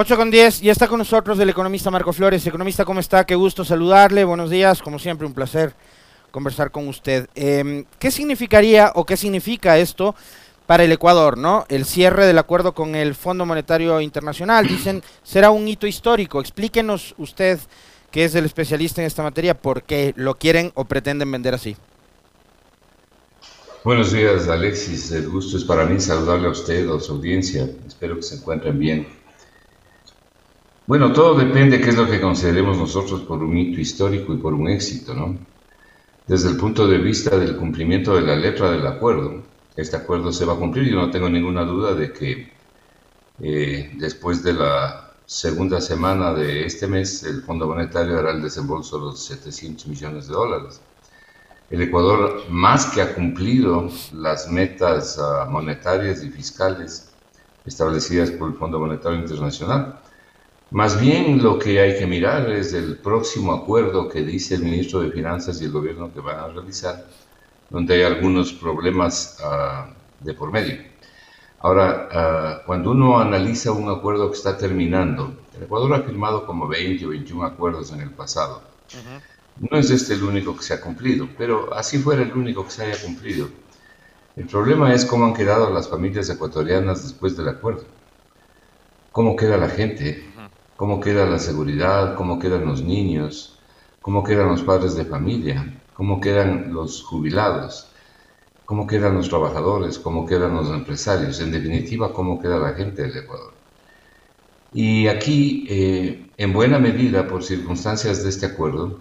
8 con 10, y está con nosotros el economista Marco Flores. Economista, ¿cómo está? Qué gusto saludarle. Buenos días, como siempre, un placer conversar con usted. Em, ¿Qué significaría o qué significa esto para el Ecuador, no? El cierre del acuerdo con el Fondo Monetario Internacional. Dicen, será un hito histórico. Explíquenos usted, que es el especialista en esta materia, por qué lo quieren o pretenden vender así. Buenos días, Alexis. El gusto es para mí saludarle a usted, a su audiencia. Espero que se encuentren bien. Bueno, todo depende de qué es lo que consideremos nosotros por un hito histórico y por un éxito, ¿no? Desde el punto de vista del cumplimiento de la letra del acuerdo, este acuerdo se va a cumplir y yo no tengo ninguna duda de que eh, después de la segunda semana de este mes el Fondo Monetario hará el desembolso de los 700 millones de dólares. El Ecuador más que ha cumplido las metas uh, monetarias y fiscales establecidas por el Fondo Monetario Internacional, más bien lo que hay que mirar es el próximo acuerdo que dice el ministro de Finanzas y el gobierno que van a realizar, donde hay algunos problemas uh, de por medio. Ahora, uh, cuando uno analiza un acuerdo que está terminando, el Ecuador ha firmado como 20 o 21 acuerdos en el pasado. Uh -huh. No es este el único que se ha cumplido, pero así fuera el único que se haya cumplido. El problema es cómo han quedado las familias ecuatorianas después del acuerdo. ¿Cómo queda la gente? Cómo queda la seguridad, cómo quedan los niños, cómo quedan los padres de familia, cómo quedan los jubilados, cómo quedan los trabajadores, cómo quedan los empresarios, en definitiva, cómo queda la gente del Ecuador. Y aquí, eh, en buena medida, por circunstancias de este acuerdo,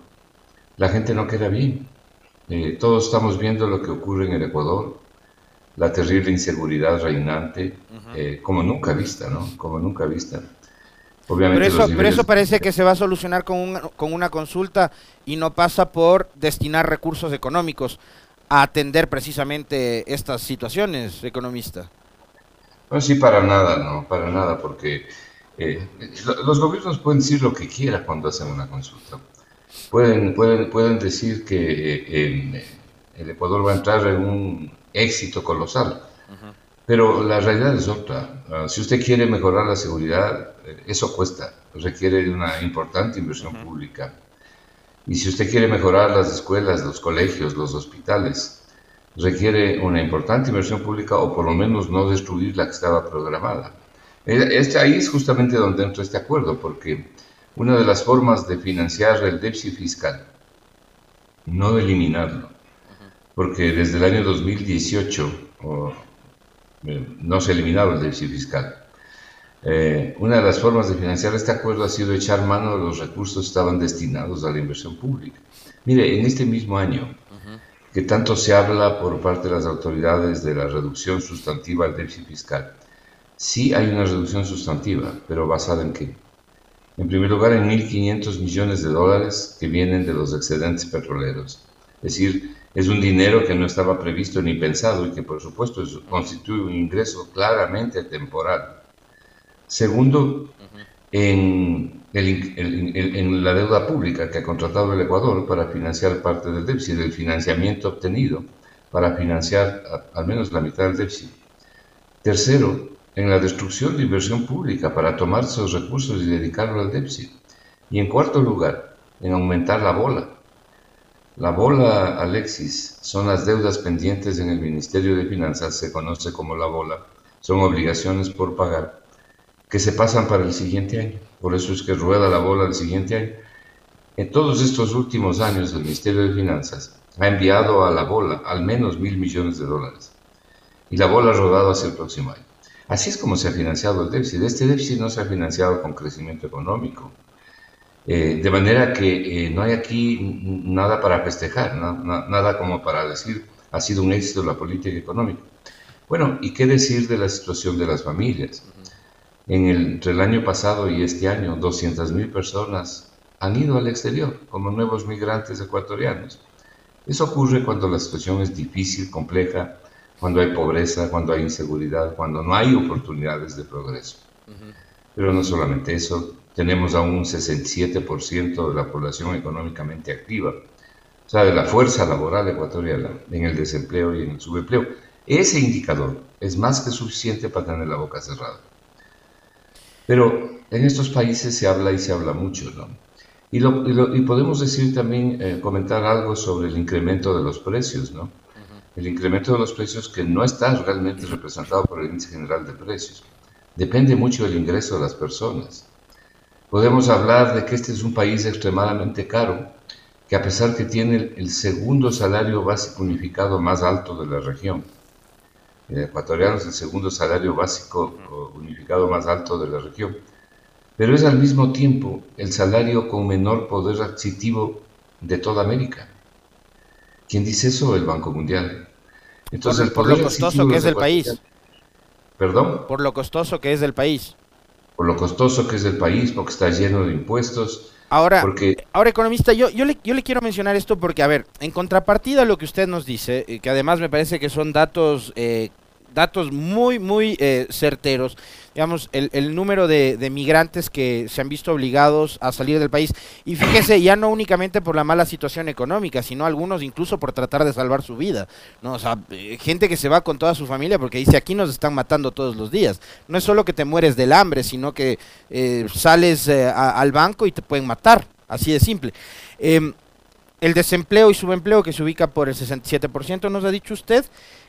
la gente no queda bien. Eh, todos estamos viendo lo que ocurre en el Ecuador, la terrible inseguridad reinante, eh, como nunca vista, ¿no? Como nunca vista. Obviamente pero, eso, niveles... pero eso parece que se va a solucionar con, un, con una consulta y no pasa por destinar recursos económicos a atender precisamente estas situaciones, economista. Pues sí, para nada, no, para nada, porque eh, los gobiernos pueden decir lo que quieran cuando hacen una consulta. Pueden, pueden, pueden decir que eh, el Ecuador va a entrar en un éxito colosal. Uh -huh. Pero la realidad es otra. Uh, si usted quiere mejorar la seguridad, eso cuesta, requiere de una importante inversión uh -huh. pública. Y si usted quiere mejorar las escuelas, los colegios, los hospitales, requiere una importante inversión pública o por lo menos no destruir la que estaba programada. Este, ahí es justamente donde entra este acuerdo, porque una de las formas de financiar el déficit fiscal, no eliminarlo, porque desde el año 2018, o no se ha eliminado el déficit fiscal. Eh, una de las formas de financiar este acuerdo ha sido echar mano de los recursos que estaban destinados a la inversión pública. Mire, en este mismo año, que tanto se habla por parte de las autoridades de la reducción sustantiva del déficit fiscal, sí hay una reducción sustantiva, pero basada en qué? En primer lugar, en 1.500 millones de dólares que vienen de los excedentes petroleros. Es decir, es un dinero que no estaba previsto ni pensado y que por supuesto es, constituye un ingreso claramente temporal. Segundo, en, el, el, el, en, la deuda pública que ha contratado el Ecuador para financiar parte del déficit, el financiamiento obtenido para financiar a, al menos la mitad del déficit. Tercero, en la destrucción de inversión pública para tomar esos recursos y dedicarlo al déficit. Y en cuarto lugar, en aumentar la bola la bola, Alexis, son las deudas pendientes en el Ministerio de Finanzas, se conoce como la bola, son obligaciones por pagar, que se pasan para el siguiente año. Por eso es que rueda la bola el siguiente año. En todos estos últimos años, el Ministerio de Finanzas ha enviado a la bola al menos mil millones de dólares. Y la bola ha rodado hacia el próximo año. Así es como se ha financiado el déficit. Este déficit no se ha financiado con crecimiento económico, eh, de manera que eh, no hay aquí nada para festejar, nada como para decir ha sido un éxito la política económica. Bueno, ¿y qué decir de la situación de las familias? En el, entre el año pasado y este año, 200.000 personas han ido al exterior como nuevos migrantes ecuatorianos. Eso ocurre cuando la situación es difícil, compleja, cuando hay pobreza, cuando hay inseguridad, cuando no hay oportunidades de progreso. Uh -huh. Pero no solamente eso, tenemos a un 67% de la población económicamente activa, o sea, de la fuerza laboral ecuatoriana en el desempleo y en el subempleo. Ese indicador es más que suficiente para tener la boca cerrada. Pero en estos países se habla y se habla mucho, ¿no? Y, lo, y, podemos decir también, eh, comentar algo sobre el incremento de los precios, ¿no? El incremento de los precios que no está realmente representado por el índice general de precios. Depende mucho del ingreso de las personas. Podemos hablar de que este es un país extremadamente caro, que a pesar que tiene el segundo salario básico unificado más alto de la región, el ecuatoriano es el segundo salario básico unificado más alto de la región, pero es al mismo tiempo el salario con menor poder adquisitivo de toda América. ¿Quién dice eso? El Banco Mundial. Entonces, por, lo costoso que es el país. ¿Perdón? Por lo costoso que es del país. Por lo costoso que es el país, porque está lleno de impuestos. Ahora, ahora economista, yo, yo, le, yo le quiero mencionar esto porque, a ver, en contrapartida a lo que usted nos dice, eh, que además me parece que son datos eh, datos muy, muy eh, certeros. Digamos, el, el número de, migrantes que se han visto obligados a salir del país. Y fíjese, ya no únicamente por la mala situación económica, sino algunos incluso por tratar de salvar su vida. ¿no? O sea, eh, gente que se va con toda su familia porque dice, aquí nos están matando todos los días. No es solo que te mueres del hambre, sino que eh, sales al banco y te pueden matar. Así de simple. Em, el desempleo y subempleo que se ubica por el 67%, nos ha dicho usted.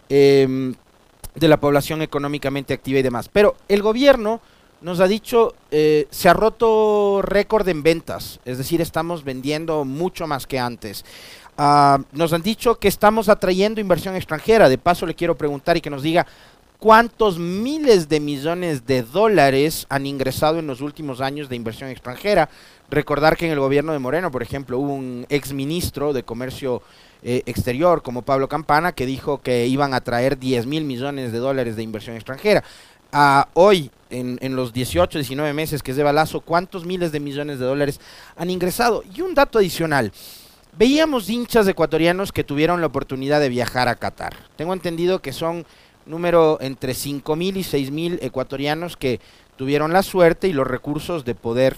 Eh, de la población económicamente activa y demás. Pero el gobierno nos ha dicho, eh, se ha roto récord en ventas, es decir, estamos vendiendo mucho más que antes. Ah, nos han dicho que estamos atrayendo inversión extranjera. De paso, le quiero preguntar y que nos diga cuántos miles de millones de dólares han ingresado en los últimos años de inversión extranjera. Recordar que en el gobierno de Moreno, por ejemplo, hubo un exministro de Comercio eh, exterior como Pablo Campana que dijo que iban a traer 10 mil millones de dólares de inversión extranjera. a hoy, en, en, los 18, 19 meses que es de balazo, ¿cuántos miles de millones de dólares han ingresado? Y un dato adicional. Veíamos hinchas ecuatorianos que tuvieron la oportunidad de viajar a Qatar. Tengo entendido que son número entre 5 mil y 6 mil ecuatorianos que tuvieron la suerte y los recursos de poder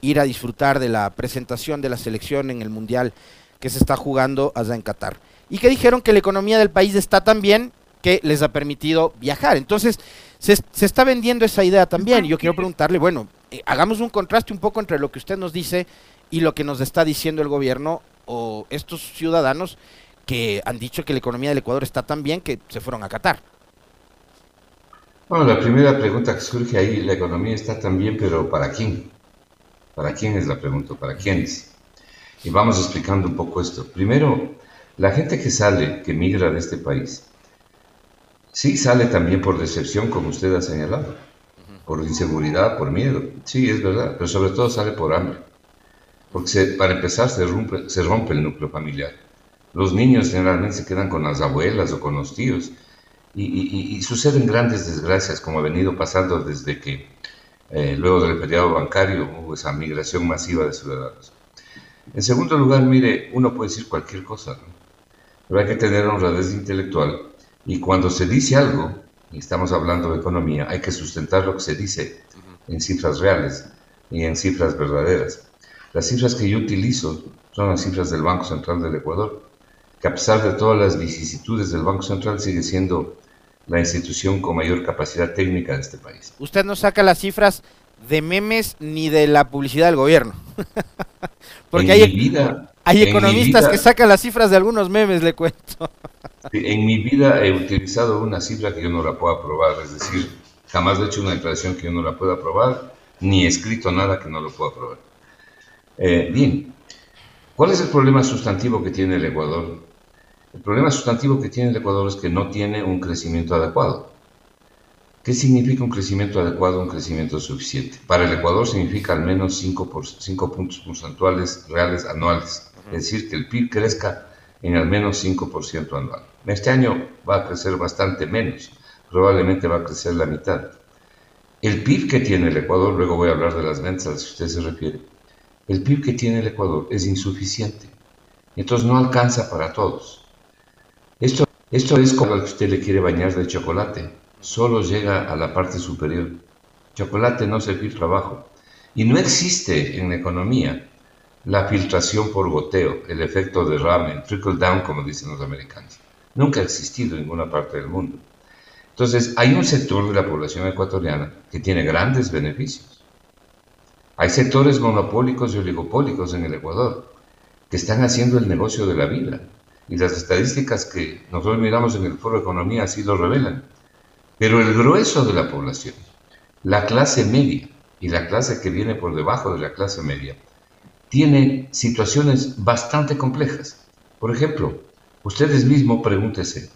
ir a disfrutar de la presentación de la selección en el Mundial que se está jugando allá en Qatar. Y que dijeron que la economía del país está tan bien que les ha permitido viajar. Entonces, se, está vendiendo esa idea también. Yo quiero preguntarle, bueno, eh, hagamos un contraste un poco entre lo que usted nos dice y lo que nos está diciendo el gobierno o estos ciudadanos que han dicho que la economía del Ecuador está tan bien que se fueron a Qatar. Bueno, la primera pregunta que surge ahí, la economía está tan bien, pero ¿para quién? ¿Para quién es la pregunta? ¿Para quiénes? Y vamos explicando un poco esto. Primero, la gente que sale, que migra de este país, sí sale también por decepción, como usted ha señalado, por inseguridad, por miedo. Sí, es verdad, pero sobre todo sale por hambre. Porque para empezar se rompe el núcleo familiar. Los niños generalmente se quedan con las abuelas o con los tíos y, y, suceden grandes desgracias como ha venido pasando desde que eh, luego del periodo bancario hubo esa migración masiva de ciudadanos. En segundo lugar, mire, uno puede decir cualquier cosa, pero hay que tener honradez intelectual y cuando se dice algo, y estamos hablando de economía, hay que sustentar lo que se dice en cifras reales y en cifras verdaderas. Las cifras que yo utilizo son las cifras del Banco Central del Ecuador, que a pesar de todas las vicisitudes del Banco Central sigue siendo la institución con mayor capacidad técnica de este país. Usted no saca las cifras de memes ni de la publicidad del gobierno. Porque hay, hay economistas que sacan las cifras de algunos memes, le cuento. en mi vida he utilizado una cifra que yo no la puedo aprobar, es decir, jamás he hecho una declaración que yo no la pueda aprobar, ni he escrito nada que no lo pueda aprobar. Eh, bien, ¿cuál es el problema sustantivo que tiene el Ecuador? El problema sustantivo que tiene el Ecuador es que no tiene un crecimiento adecuado. ¿Qué significa un crecimiento adecuado, un crecimiento suficiente? Para el Ecuador significa al menos 5, por, puntos porcentuales reales anuales, es decir, que el PIB crezca en al menos 5% anual. Este año va a crecer bastante menos, probablemente va a crecer la mitad. El PIB que tiene el Ecuador, luego voy a hablar de las ventas a las que usted se refiere, el PIB que tiene el Ecuador es insuficiente, entonces no alcanza para todos. Esto, esto es como que usted le quiere bañar de chocolate solo llega a la parte superior. Chocolate no se filtra abajo. Y no existe en economía la filtración por goteo, el efecto de ramen, trickle down, como dicen los americanos. Nunca ha existido en ninguna parte del mundo. Entonces, hay un sector de la población ecuatoriana que tiene grandes beneficios. Hay sectores monopólicos y oligopólicos en el Ecuador que están haciendo el negocio de la vida. Y las estadísticas que nosotros miramos en el Foro de Economía así lo revelan. Pero el grueso de la población, la clase media y la clase que viene por debajo de la clase media, tiene situaciones bastante complejas. Por ejemplo, ustedes mismos pregúntense,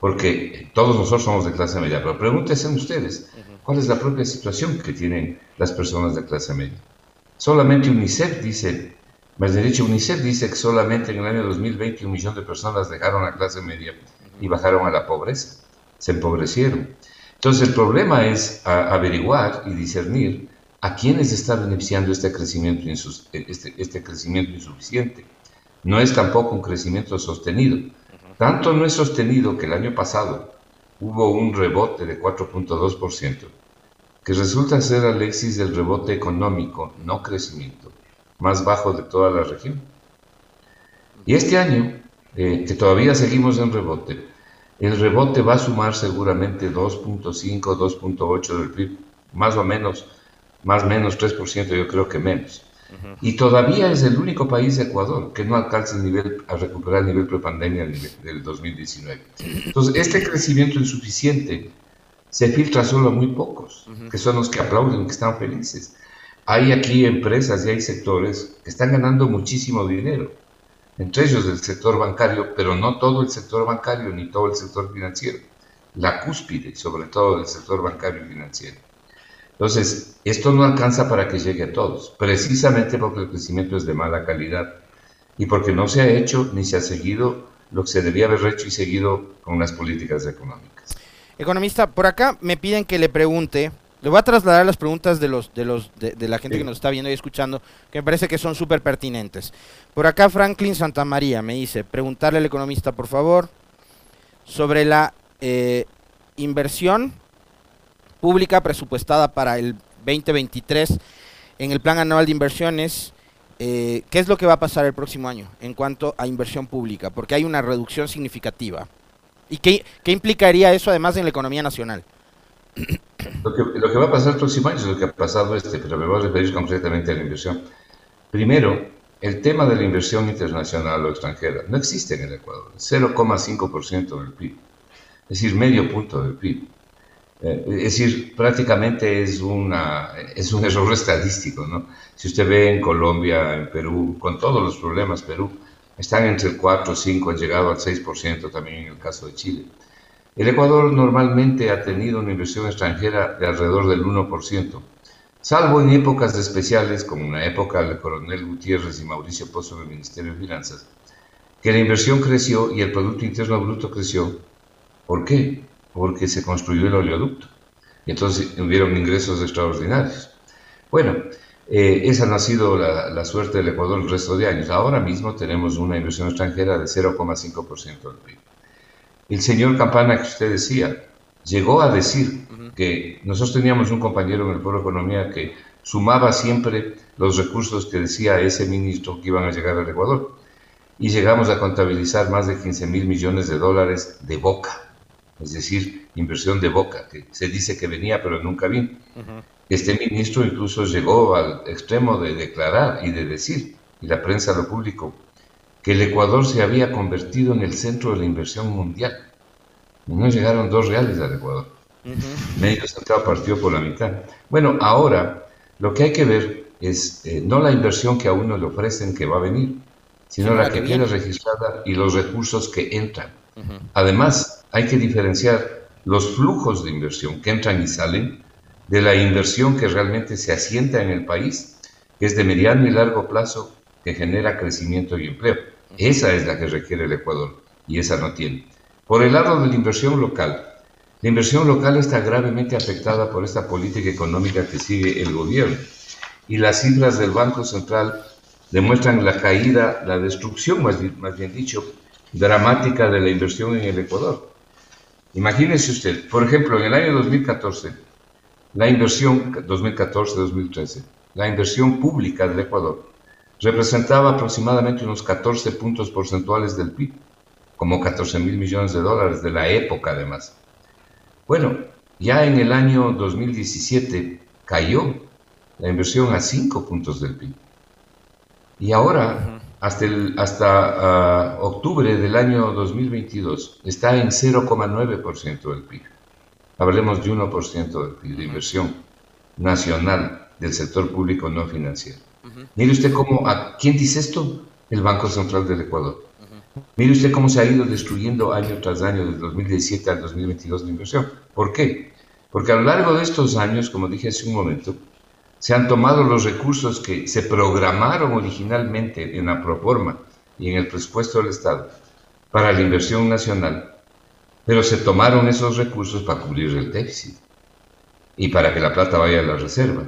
porque todos nosotros somos de clase media, pero pregúntense ustedes, ¿cuál es la propia situación que tienen las personas de clase media? Solamente UNICEF dice, más derecho UNICEF dice que solamente en el año 2020 un millón de personas dejaron la clase media y bajaron a la pobreza, se empobrecieron. Entonces el problema es averiguar y discernir a quiénes está beneficiando este crecimiento, este, este crecimiento insuficiente. No es tampoco un crecimiento sostenido tanto no es sostenido que el año pasado hubo un rebote de 4.2%, que resulta ser Alexis el rebote económico, no crecimiento, más bajo de toda la región. Y este año, eh, que todavía seguimos en rebote, el rebote va a sumar seguramente 2.5, 2.8 del PIB, más o menos, más o menos 3%, yo creo que menos. Y todavía es el único país, Ecuador, que no alcanza el nivel, a recuperar el nivel prepandemia del 2019. Entonces, este crecimiento insuficiente se filtra solo a muy pocos, que son los que aplauden, que están felices. Hay aquí empresas y hay sectores que están ganando muchísimo dinero, entre ellos el sector bancario, pero no todo el sector bancario ni todo el sector financiero, la cúspide sobre todo del sector bancario y financiero. Entonces, esto no alcanza para que llegue a todos, precisamente porque el crecimiento es de mala calidad y porque no se ha hecho ni se ha seguido lo que se debía haber hecho y seguido con las políticas económicas. Economista, por acá me piden que le pregunte, le voy a trasladar las preguntas de los de los de, la gente que nos está viendo y escuchando, que me parece que son súper pertinentes. Por acá Franklin Santamaría me dice, preguntarle al economista, por favor, sobre la eh, inversión pública presupuestada para el 2023 en el plan anual de inversiones. Eh, ¿Qué es lo que va a pasar el próximo año en cuanto a inversión pública? Porque hay una reducción significativa. ¿Y qué, qué implicaría eso además en la economía nacional? Lo que, lo que, va a pasar el próximo año es lo que ha pasado este, pero me voy a referir concretamente a la inversión. Primero, el tema de la inversión internacional o extranjera no existe en el Ecuador, 0,5% del PIB, es decir, medio punto del PIB. Eh, es decir, prácticamente es, una, es un error estadístico, ¿no? Si usted ve en Colombia, en Perú, con todos los problemas, Perú, están entre el 4 o 5, han llegado al 6% también en el caso de Chile. El Ecuador normalmente ha tenido una inversión extranjera de alrededor del 1%, salvo en épocas especiales, como en la época del coronel Gutiérrez y Mauricio Pozo en el Ministerio de Finanzas, que la inversión creció y el Producto Interno Bruto creció. ¿Por qué? porque se construyó el oleoducto. Y entonces hubieron ingresos extraordinarios. Bueno, eh, esa no ha sido la, suerte del Ecuador el resto de años. Ahora mismo tenemos una inversión extranjera de 0,5% del PIB. El señor Campana que usted decía, llegó a decir que nosotros teníamos un compañero en el de Economía que sumaba siempre los recursos que decía ese ministro que iban a llegar al Ecuador. Y llegamos a contabilizar más de 15 mil millones de dólares de boca es decir, inversión de boca, que se dice que venía pero nunca vino. Este ministro incluso llegó al extremo de declarar y de decir, y la prensa lo publicó, que el Ecuador se había convertido en el centro de la inversión mundial. No llegaron dos reales al Ecuador. Medio centavo partió por la mitad. Bueno, ahora lo que hay que ver es eh, no la inversión que a uno le ofrecen que va a venir, sino la que, que queda registrada y los recursos que entran. Además, hay que diferenciar los flujos de inversión que entran y salen de la inversión que realmente se asienta en el país, que es de mediano y largo plazo, que genera crecimiento y empleo. Esa es la que requiere el Ecuador y esa no tiene. Por el lado de la inversión local, la inversión local está gravemente afectada por esta política económica que sigue el gobierno y las cifras del Banco Central demuestran la caída, la destrucción, más bien dicho, dramática de la inversión en el Ecuador. Imagínese usted, por ejemplo, en el año 2014, la inversión 2014-2013, la inversión pública del Ecuador representaba aproximadamente unos 14 puntos porcentuales del PIB, como 14 mil millones de dólares de la época además. Bueno, ya en el año 2017 cayó la inversión a 5 puntos del PIB. Y ahora, hasta, el, hasta ah, octubre del año 2022, está en 0,9% del PIB. Hablemos de 1% del PIB de inversión nacional del sector público no financiero. Mire usted cómo, ¿a quién dice esto? El Banco Central del Ecuador. Mire usted cómo se ha ido destruyendo año tras año, desde 2017 al 2022 la inversión. ¿Por qué? Porque a lo largo de estos años, como dije hace un momento, se han tomado los recursos que se programaron originalmente en la proforma y en el presupuesto del Estado para la inversión nacional, pero se tomaron esos recursos para cubrir el déficit y para que la plata vaya a la reserva.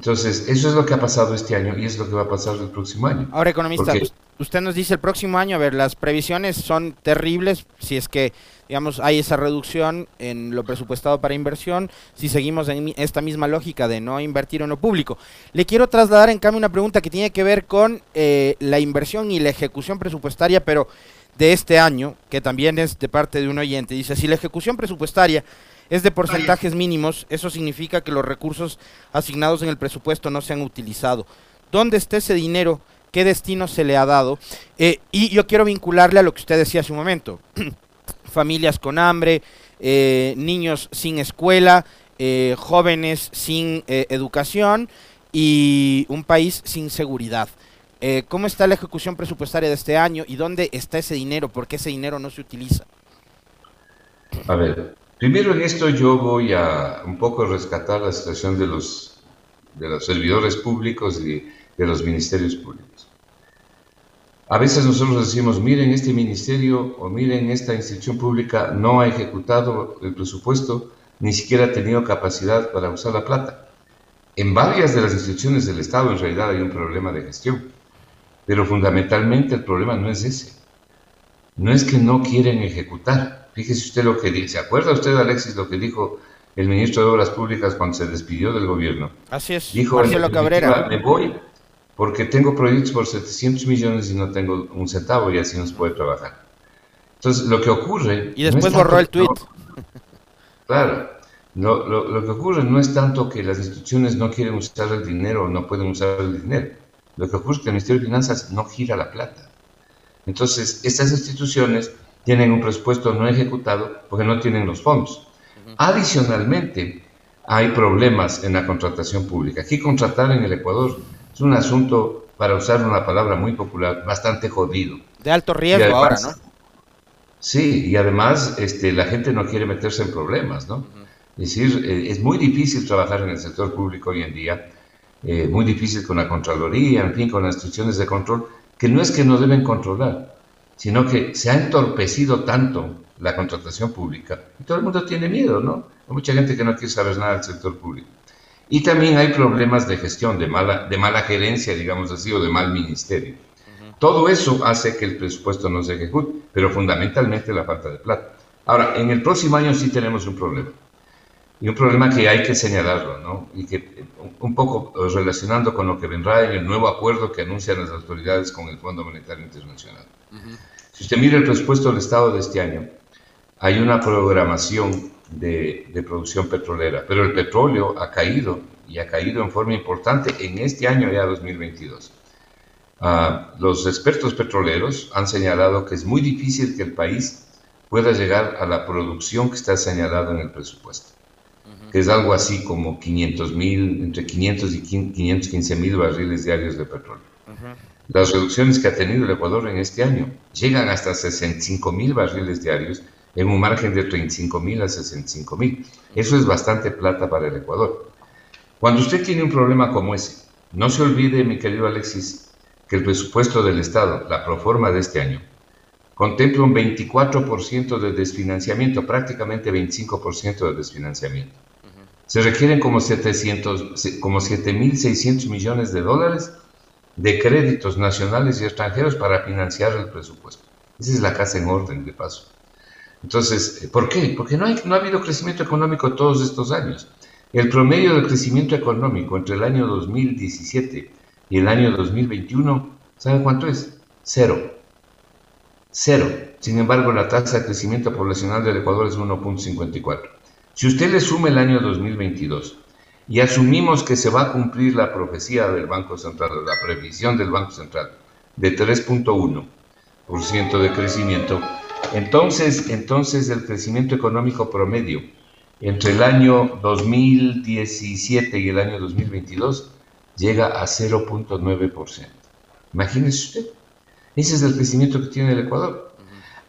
Entonces, eso es lo que ha pasado este año y es lo que va a pasar el próximo año. Ahora, economista, usted nos dice el próximo año, a ver, las previsiones son terribles si es que, digamos, hay esa reducción en lo presupuestado para inversión, si seguimos en esta misma lógica de no invertir en lo público. Le quiero trasladar, en cambio, una pregunta que tiene que ver con eh, la inversión y la ejecución presupuestaria, pero de este año, que también es de parte de un oyente. Dice, si la ejecución presupuestaria es de porcentajes mínimos, eso significa que los recursos asignados en el presupuesto no se han utilizado. ¿Dónde está ese dinero? ¿Qué destino se le ha dado? Eh, y yo quiero vincularle a lo que usted decía hace un momento. Familias con hambre, eh, niños sin escuela, eh, jóvenes sin educación y un país sin seguridad. ¿Cómo está la ejecución presupuestaria de este año y dónde está ese dinero? ¿Por qué ese dinero no se utiliza? A ver, Primero en esto yo voy a un poco rescatar la situación de los, de los servidores públicos y de los ministerios públicos. A veces nosotros decimos, miren, este ministerio o miren, esta institución pública no ha ejecutado el presupuesto, ni siquiera ha tenido capacidad para usar la plata. En varias de las instituciones del Estado en realidad hay un problema de gestión, pero fundamentalmente el problema no es ese. No es que no quieren ejecutar, Fíjese usted lo que dice. ¿Se acuerda usted, Alexis, lo que dijo el ministro de Obras Públicas cuando se despidió del gobierno? Así es, dijo, Marcelo Cabrera. Me voy porque tengo proyectos por 700 millones y no tengo un centavo y así no se puede trabajar. Entonces, lo que ocurre... Y después borró el tuit. claro. Lo, lo, que ocurre no es tanto que las instituciones no quieren usar el dinero o no pueden usar el dinero. Lo que ocurre es que el Ministerio de Finanzas no gira la plata. Entonces, estas instituciones tienen un presupuesto no ejecutado porque no tienen los fondos. Adicionalmente, hay problemas en la contratación pública. Aquí contratar en el Ecuador es un asunto, para usar una palabra muy popular, bastante jodido. De alto riesgo ahora, ¿no? Sí, y además este, la gente no quiere meterse en problemas, ¿no? Es decir, eh, es muy difícil trabajar en el sector público hoy en día, eh, muy difícil con la Contraloría, en fin, con las instituciones de control, que no es que no deben controlar, sino que se ha entorpecido tanto la contratación pública y todo el mundo tiene miedo, ¿no? Hay mucha gente que no quiere saber nada del sector público. Y también hay problemas de gestión, de mala, de mala gerencia, digamos así, o de mal ministerio. Todo eso hace que el presupuesto no se ejecute, pero fundamentalmente la falta de plata. Ahora, en el próximo año sí tenemos un problema. Y un problema que hay que señalarlo, ¿no? Y que un poco relacionando con lo que vendrá en el nuevo acuerdo que anuncian las autoridades con el Fondo Monetario Internacional. Si usted mira el presupuesto del Estado de este año, hay una programación de, producción petrolera, pero el petróleo ha caído y ha caído en forma importante en este año ya 2022. Ah, los expertos petroleros han señalado que es muy difícil que el país pueda llegar a la producción que está señalada en el presupuesto, que es algo así como 500 mil, entre 500 y 515 mil barriles diarios de petróleo. Las reducciones que ha tenido el Ecuador en este año llegan hasta 65 mil barriles diarios en un margen de 35 mil a 65 mil. Eso es bastante plata para el Ecuador. Cuando usted tiene un problema como ese, no se olvide, mi querido Alexis, que el presupuesto del Estado, la proforma de este año, contempla un 24% de desfinanciamiento, prácticamente 25% de desfinanciamiento. Se requieren como 700, como 7.600 millones de dólares de créditos nacionales y extranjeros para financiar el presupuesto. Esa es la casa en orden, de paso. Entonces, ¿por qué? Porque no, no ha habido crecimiento económico todos estos años. El promedio del crecimiento económico entre el año 2017 y el año 2021, ¿saben cuánto es? Cero. Cero. Sin embargo, la tasa de crecimiento poblacional del Ecuador es 1.54. Si usted le suma el año 2022 y asumimos que se va a cumplir la profecía del Banco Central, la previsión del Banco Central de 3.1% de crecimiento, entonces, entonces el crecimiento económico promedio entre el año 2017 y el año 2022 llega a 0.9%. Imagínese usted, ese es el crecimiento que tiene el Ecuador.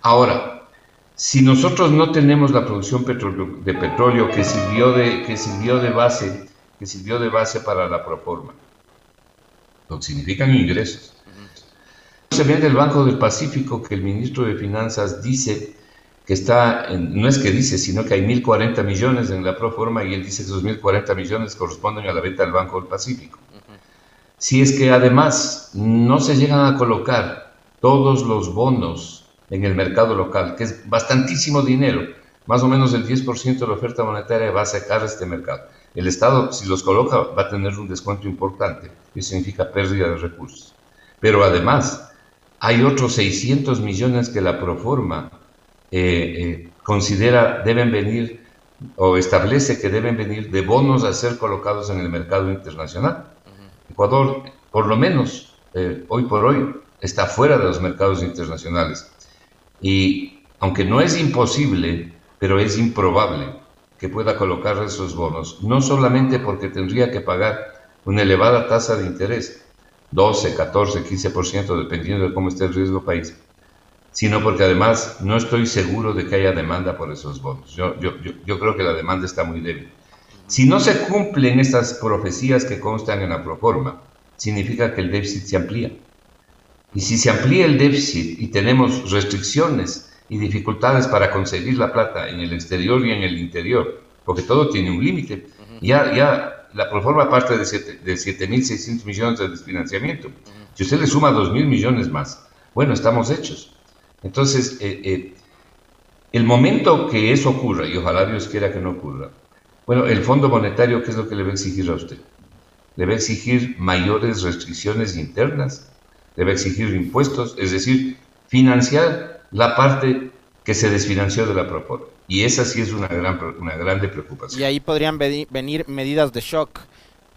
Ahora, si nosotros no tenemos la producción de petróleo que sirvió de, que sirvió de base, que sirvió de base para la proforma, lo que significan ingresos. Se ve del Banco del Pacífico que el ministro de Finanzas dice que está, no es que dice, sino que hay 1.040 millones en la proforma y él dice que esos 1.040 millones corresponden a la venta del Banco del Pacífico. Si es que además no se llegan a colocar todos los bonos en el mercado local, que es bastantísimo dinero, más o menos el 10% de la oferta monetaria va a sacar este mercado. El Estado, si los coloca, va a tener un descuento importante, que significa pérdida de recursos. Pero además, hay otros 600 millones que la Proforma eh, eh, considera deben venir o establece que deben venir de bonos a ser colocados en el mercado internacional. Ecuador, por lo menos eh, hoy por hoy, está fuera de los mercados internacionales. Y aunque no es imposible, pero es improbable que pueda colocar esos bonos, no solamente porque tendría que pagar una elevada tasa de interés, 12, 14, 15%, dependiendo de cómo esté el riesgo país, sino porque además no estoy seguro de que haya demanda por esos bonos. Yo, yo, yo, creo que la demanda está muy débil. Si no se cumplen estas profecías que constan en la proforma, significa que el déficit se amplía. Y si se amplía el déficit y tenemos restricciones y dificultades para conseguir la plata en el exterior y en el interior, porque todo tiene un límite, ya, ya la proforma parte de 7.600 millones de desfinanciamiento. Si usted le suma 2.000 millones más, bueno, estamos hechos. Entonces, eh, eh, el momento que eso ocurra, y ojalá Dios quiera que no ocurra, bueno, el Fondo Monetario, ¿qué es lo que le va a exigir a usted? Le va a exigir mayores restricciones internas, a exigir impuestos, es decir, financiar la parte que se desfinanció de la propuesta. Y esa sí es una gran una grande preocupación. Y ahí podrían venir medidas de shock.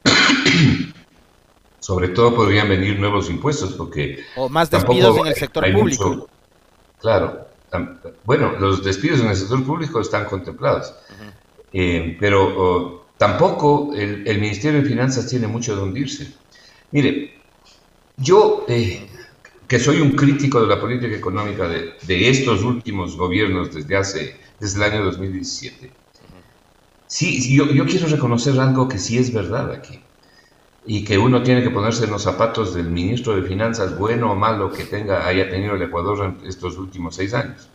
Sobre todo podrían venir nuevos impuestos, porque... O más despidos en el sector público. Claro, bueno, los despidos en el sector público están contemplados, eh, pero tampoco el, Ministerio de Finanzas tiene mucho de hundirse. Mire, yo, eh, que soy un crítico de la política económica de, estos últimos gobiernos desde hace, desde el año 2017, sí, yo, quiero reconocer algo que sí es verdad aquí y que uno tiene que ponerse en los zapatos del ministro de Finanzas, bueno o malo que tenga, haya tenido el Ecuador en estos últimos seis años.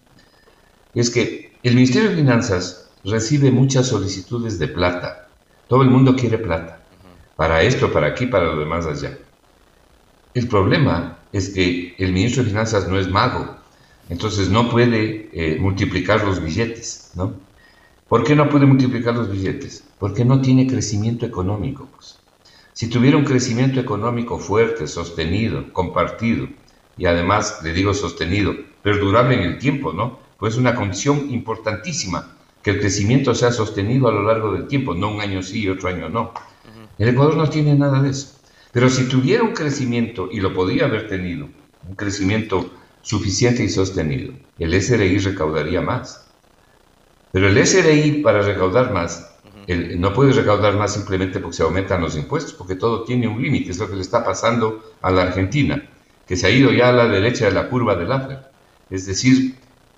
es que el Ministerio de Finanzas recibe muchas solicitudes de plata. Todo el mundo quiere plata. Para esto, para aquí, para lo demás allá. El problema es que el ministro de Finanzas no es mago. Entonces no puede eh, multiplicar los billetes, ¿no? ¿Por qué no puede multiplicar los billetes? Porque no tiene crecimiento económico. Pues. Si tuviera un crecimiento económico fuerte, sostenido, compartido, y además, le digo sostenido, perdurable en el tiempo, ¿no? Pues es una condición importantísima que el crecimiento sea sostenido a lo largo del tiempo, no un año sí y otro año no. El Ecuador no tiene nada de eso. Pero si tuviera un crecimiento, y lo podría haber tenido, un crecimiento suficiente y sostenido, el SRI recaudaría más. Pero el SRI, para recaudar más, no puede recaudar más simplemente porque se aumentan los impuestos, porque todo tiene un límite, es lo que le está pasando a la Argentina, que se ha ido ya a la derecha de la curva del Laffer. Es decir,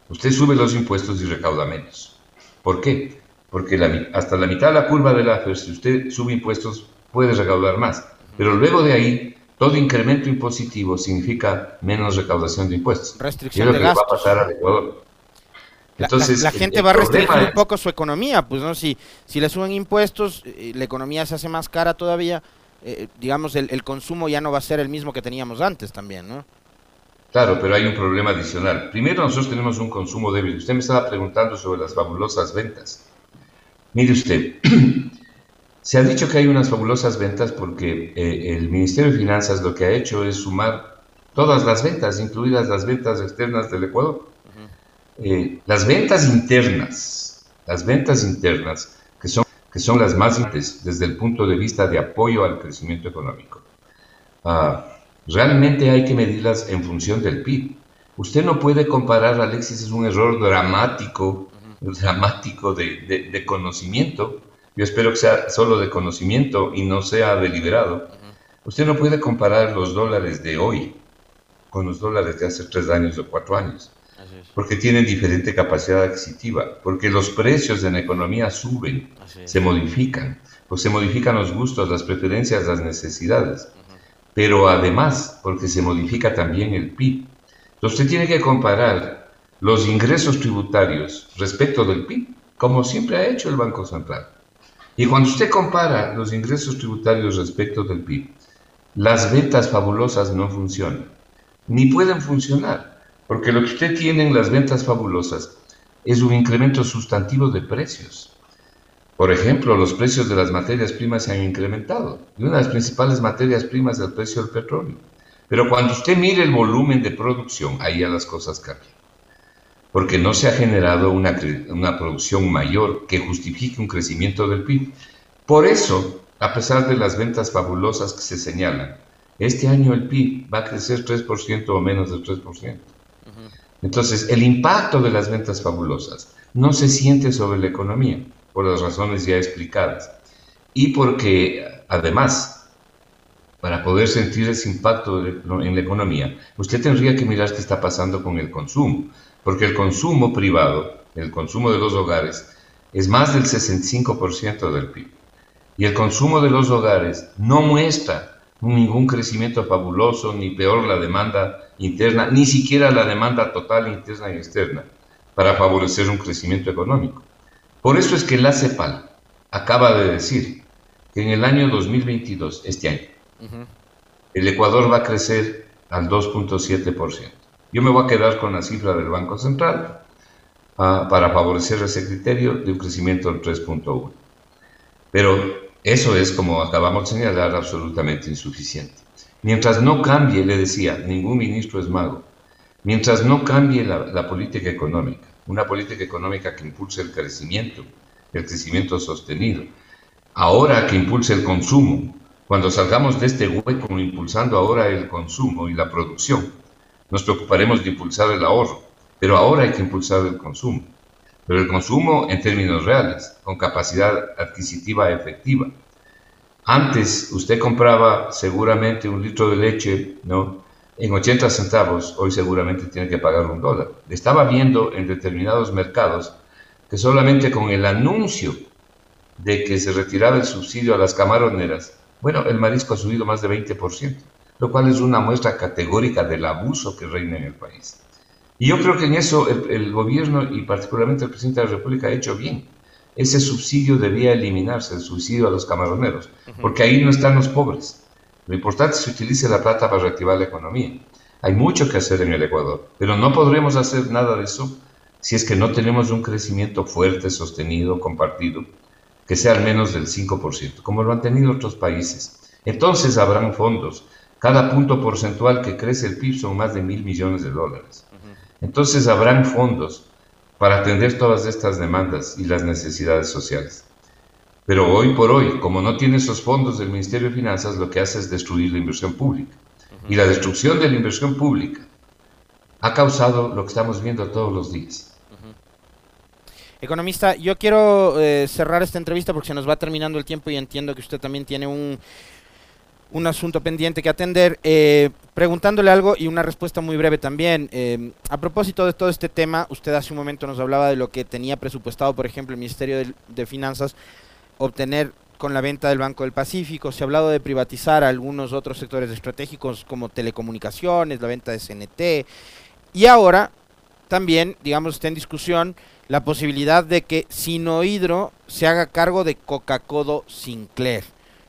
usted sube los impuestos y recauda menos. ¿Por qué? Porque hasta la mitad de la curva del Laffer, si usted sube impuestos, puede recaudar más. Pero luego de ahí, todo incremento impositivo significa menos recaudación de impuestos. Restricción es lo que va a pasar al Ecuador. Entonces, la, gente va a restringir un poco su economía, pues no si si le suben impuestos, eh, la economía se hace más cara todavía, eh, digamos el, consumo ya no va a ser el mismo que teníamos antes también, ¿no? Claro, pero hay un problema adicional. Primero nosotros tenemos un consumo débil. Usted me estaba preguntando sobre las fabulosas ventas. Mire usted, se ha dicho que hay unas fabulosas ventas porque eh, el Ministerio de Finanzas lo que ha hecho es sumar todas las ventas, incluidas las ventas externas del Ecuador. Eh, las ventas internas, las ventas internas, que son, que son las más importantes desde el punto de vista de apoyo al crecimiento económico. Ah, realmente hay que medirlas en función del PIB. Usted no puede comparar, Alexis, es un error dramático, dramático de, de, conocimiento. Yo espero que sea solo de conocimiento y no sea deliberado. Usted no puede comparar los dólares de hoy con los dólares de hace tres años o cuatro años, porque tienen diferente capacidad adquisitiva, porque los precios en la economía suben, se modifican, pues se modifican los gustos, las preferencias, las necesidades, pero además porque se modifica también el PIB. Entonces usted tiene que comparar los ingresos tributarios respecto del PIB, como siempre ha hecho el Banco Central. Y cuando usted compara los ingresos tributarios respecto del PIB, las ventas fabulosas no funcionan ni pueden funcionar, porque lo que usted tiene en las ventas fabulosas es un incremento sustantivo de precios. Por ejemplo, los precios de las materias primas se han incrementado, y una de las principales materias primas es el precio del petróleo. Pero cuando usted mire el volumen de producción, ahí ya las cosas cambian. Porque no se ha generado una, una producción mayor que justifique un crecimiento del PIB. Por eso, a pesar de las ventas fabulosas que se señalan, este año el PIB va a crecer 3% o menos del 3%. Entonces, el impacto de las ventas fabulosas no se siente sobre la economía, por las razones ya explicadas. Y porque, además, para poder sentir ese impacto en la economía, usted tendría que mirar qué está pasando con el consumo, porque el consumo privado, el consumo de los hogares, es más del 65% del PIB. Y el consumo de los hogares no muestra ningún crecimiento fabuloso, ni peor la demanda interna, ni siquiera la demanda total interna y externa, para favorecer un crecimiento económico. Por eso es que la CEPAL acaba de decir que en el año 2022, este año, el Ecuador va a crecer al 2.7%. Yo me voy a quedar con la cifra del Banco Central ah, para favorecer ese criterio de un crecimiento del 3.1. Pero eso es, como acabamos de señalar, absolutamente insuficiente. Mientras no cambie, le decía, ningún ministro es mago, mientras no cambie la, política económica, una política económica que impulse el crecimiento, el crecimiento sostenido, ahora que impulse el consumo, cuando salgamos de este hueco impulsando ahora el consumo y la producción, nos preocuparemos de impulsar el ahorro, pero ahora hay que impulsar el consumo pero el consumo en términos reales, con capacidad adquisitiva efectiva. Antes usted compraba seguramente un litro de leche, ¿no? En 80 centavos, hoy seguramente tiene que pagar un dólar. Estaba viendo en determinados mercados que solamente con el anuncio de que se retiraba el subsidio a las camaroneras, bueno, el marisco ha subido más de 20%, lo cual es una muestra categórica del abuso que reina en el país. Y yo creo que en eso el, gobierno y particularmente el presidente de la República ha hecho bien. Ese subsidio debía eliminarse, el subsidio a los camaroneros, porque ahí no están los pobres. Lo importante es que se utilice la plata para reactivar la economía. Hay mucho que hacer en el Ecuador, pero no podremos hacer nada de eso si es que no tenemos un crecimiento fuerte, sostenido, compartido, que sea al menos del 5%, como lo han tenido otros países. Entonces habrán fondos. Cada punto porcentual que crece el PIB son más de mil millones de dólares. Entonces habrán fondos para atender todas estas demandas y las necesidades sociales. Pero hoy por hoy, como no tiene esos fondos del Ministerio de Finanzas, lo que hace es destruir la inversión pública. Y la destrucción de la inversión pública ha causado lo que estamos viendo todos los días. Economista, yo quiero eh, cerrar esta entrevista porque se nos va terminando el tiempo y entiendo que usted también tiene un, un asunto pendiente que atender, eh, preguntándole algo y una respuesta muy breve también. Eh, a propósito de todo este tema, usted hace un momento nos hablaba de lo que tenía presupuestado, por ejemplo, el Ministerio de, Finanzas, obtener con la venta del Banco del Pacífico, se ha hablado de privatizar algunos otros sectores estratégicos como telecomunicaciones, la venta de CNT, y ahora también, digamos, está en discusión la posibilidad de que Sinohidro se haga cargo de Coca-Cola Sinclair.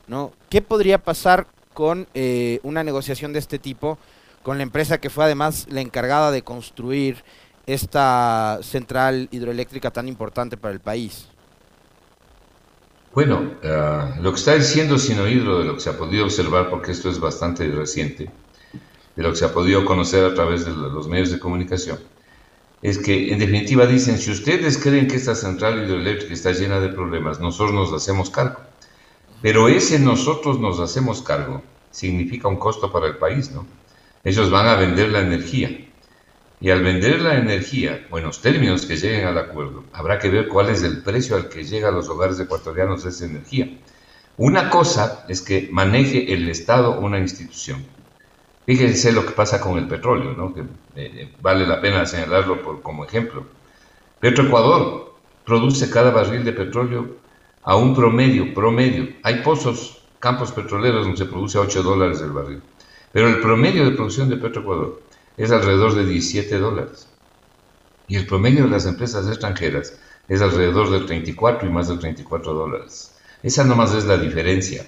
¿no? ¿Qué podría pasar con eh, una negociación de este tipo con la empresa que fue además la encargada de construir esta central hidroeléctrica tan importante para el país? Bueno, eh, lo que está diciendo Sinohidro, de lo que se ha podido observar, porque esto es bastante reciente, de lo que se ha podido conocer a través de los medios de comunicación, es que en definitiva dicen, si ustedes creen que esta central hidroeléctrica está llena de problemas, nosotros nos hacemos cargo. Pero ese nosotros nos hacemos cargo significa un costo para el país, ¿no? Ellos van a vender la energía. Y al vender la energía, buenos términos que lleguen al acuerdo, habrá que ver cuál es el precio al que llega a los hogares ecuatorianos esa energía. Una cosa es que maneje el Estado una institución. Fíjense lo que pasa con el petróleo, ¿no? que eh, vale la pena señalarlo por, como ejemplo. Petroecuador produce cada barril de petróleo a un promedio, promedio. Hay pozos, campos petroleros donde se produce a 8 dólares el barril. Pero el promedio de producción de Petroecuador es alrededor de 17 dólares. Y el promedio de las empresas extranjeras es alrededor de 34 y más de 34 dólares. Esa nomás es la diferencia.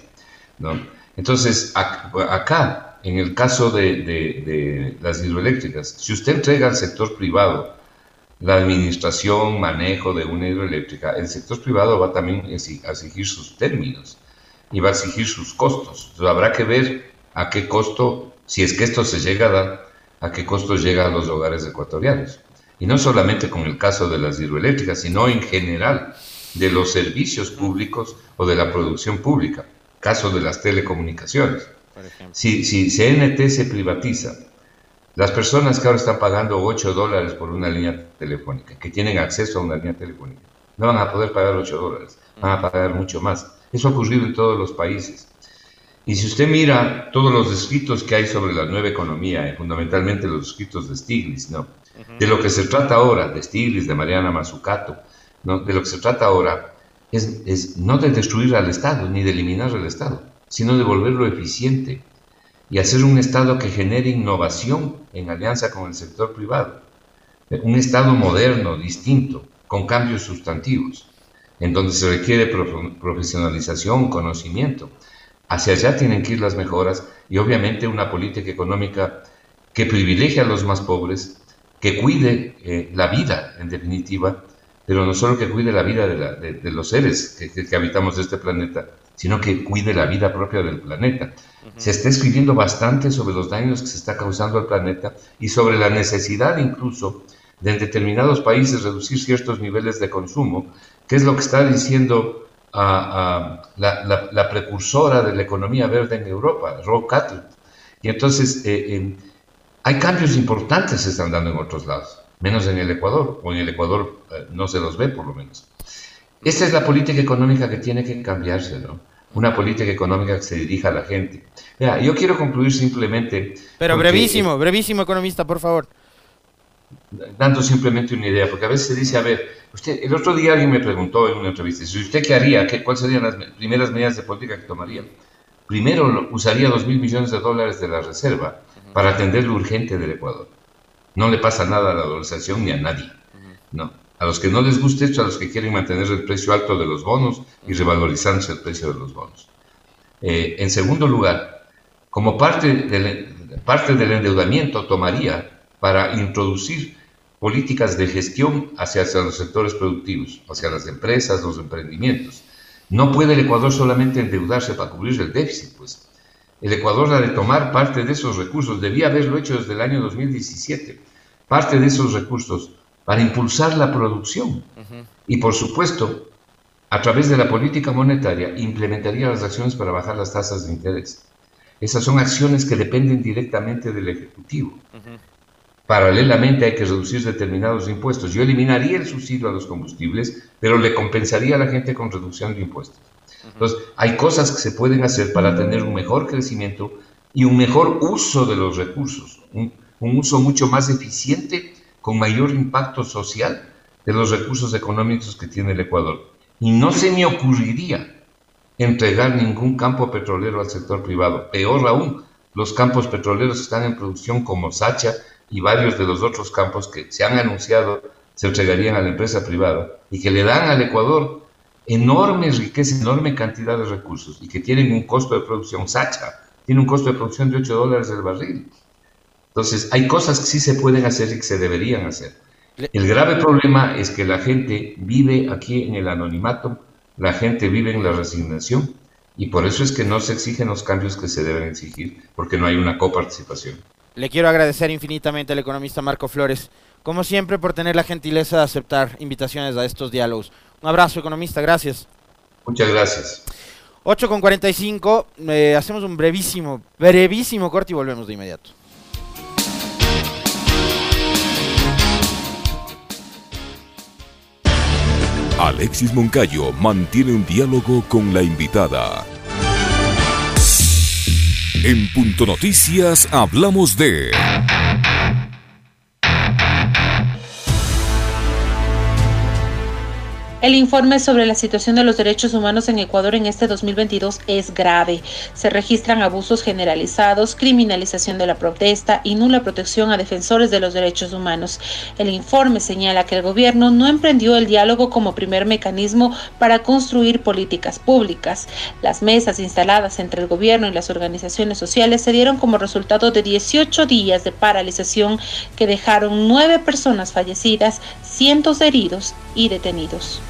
¿no? Entonces, acá, en el caso de, las hidroeléctricas, si usted entrega al sector privado la administración, manejo de una hidroeléctrica, el sector privado va también a exigir sus términos y va a exigir sus costos. Entonces, habrá que ver a qué costo, si es que esto se llega a dar, a qué costo llega a los hogares ecuatorianos. Y no solamente con el caso de las hidroeléctricas, sino en general de los servicios públicos o de la producción pública, caso de las telecomunicaciones. Si, si CNT se privatiza, las personas que ahora están pagando 8 dólares por una línea telefónica, que tienen acceso a una línea telefónica, no van a poder pagar 8 dólares, van a pagar mucho más. Eso ha ocurrido en todos los países. Y si usted mira todos los escritos que hay sobre la nueva economía, eh, fundamentalmente los escritos de Stiglitz, ¿no? De lo que se trata ahora, de Stiglitz, de Mariana Mazzucato, ¿no? De lo que se trata ahora es, es, no de destruir al Estado, ni de eliminar al Estado, sino de volverlo eficiente y hacer un Estado que genere innovación en alianza con el sector privado. Un Estado moderno, distinto, con cambios sustantivos, en donde se requiere profesionalización, conocimiento, Hacia allá tienen que ir las mejoras y obviamente una política económica que privilegie a los más pobres, que cuide eh, la vida en definitiva, pero no solo que cuide la vida de, los seres que, habitamos este planeta, sino que cuide la vida propia del planeta. Se está escribiendo bastante sobre los daños que se está causando al planeta y sobre la necesidad incluso de en determinados países reducir ciertos niveles de consumo, que es lo que está diciendo a, la, precursora de la economía verde en Europa, Rob Catlett. Y entonces eh, hay cambios importantes que se están dando en otros lados, menos en el Ecuador, o en el Ecuador eh, no se los ve por lo menos. Esta es la política económica que tiene que cambiarse, ¿no? Una política económica que se dirija a la gente. Vea, yo quiero concluir simplemente... Pero brevísimo, brevísimo, economista, por favor dando simplemente una idea, porque a veces se dice, a ver, usted, el otro día alguien me preguntó en una entrevista, si usted qué haría, qué, cuáles serían las primeras medidas de política que tomaría. Primero usaría dos mil millones de dólares de la reserva para atender lo urgente del Ecuador. No le pasa nada a la dolarización ni a nadie. No. A los que no les guste esto, a los que quieren mantener el precio alto de los bonos y revalorizándose el precio de los bonos. Eh, en segundo lugar, como parte del, parte del endeudamiento, tomaría para introducir políticas de gestión hacia, los sectores productivos, hacia las empresas, los emprendimientos. No puede el Ecuador solamente endeudarse para cubrir el déficit, pues. El Ecuador ha de tomar parte de esos recursos, debía haberlo hecho desde el año 2017, parte de esos recursos para impulsar la producción. Y por supuesto, a través de la política monetaria, implementaría las acciones para bajar las tasas de interés. Esas son acciones que dependen directamente del Ejecutivo. Paralelamente hay que reducir determinados impuestos. Yo eliminaría el subsidio a los combustibles, pero le compensaría a la gente con reducción de impuestos. Entonces, hay cosas que se pueden hacer para tener un mejor crecimiento y un mejor uso de los recursos, un, uso mucho más eficiente con mayor impacto social de los recursos económicos que tiene el Ecuador. Y no se me ocurriría entregar ningún campo petrolero al sector privado. Peor aún, los campos petroleros están en producción como Sacha, y varios de los otros campos que se han anunciado se entregarían a la empresa privada y que le dan al Ecuador enorme riqueza, enorme cantidad de recursos y que tienen un costo de producción, Sacha tiene un costo de producción de 8 dólares el barril. Entonces, hay cosas que sí se pueden hacer y que se deberían hacer. El grave problema es que la gente vive aquí en el anonimato, la gente vive en la resignación y por eso es que no se exigen los cambios que se deben exigir, porque no hay una coparticipación. Le quiero agradecer infinitamente al economista Marco Flores como siempre, por tener la gentileza de aceptar invitaciones a estos diálogos. Un abrazo, economista, gracias. Muchas gracias. 8 con 45, eh, hacemos un brevísimo, brevísimo corte y volvemos de inmediato. Alexis Moncayo mantiene un diálogo con la invitada. En Punto Noticias hablamos de... El informe sobre la situación de los derechos humanos en Ecuador en este 2022 es grave. Se registran abusos generalizados, criminalización de la protesta y nula protección a defensores de los derechos humanos. El informe señala que el gobierno no emprendió el diálogo como primer mecanismo para construir políticas públicas. Las mesas instaladas entre el gobierno y las organizaciones sociales se dieron como resultado de 18 días de paralización que dejaron nueve personas fallecidas, cientos de heridos y detenidos.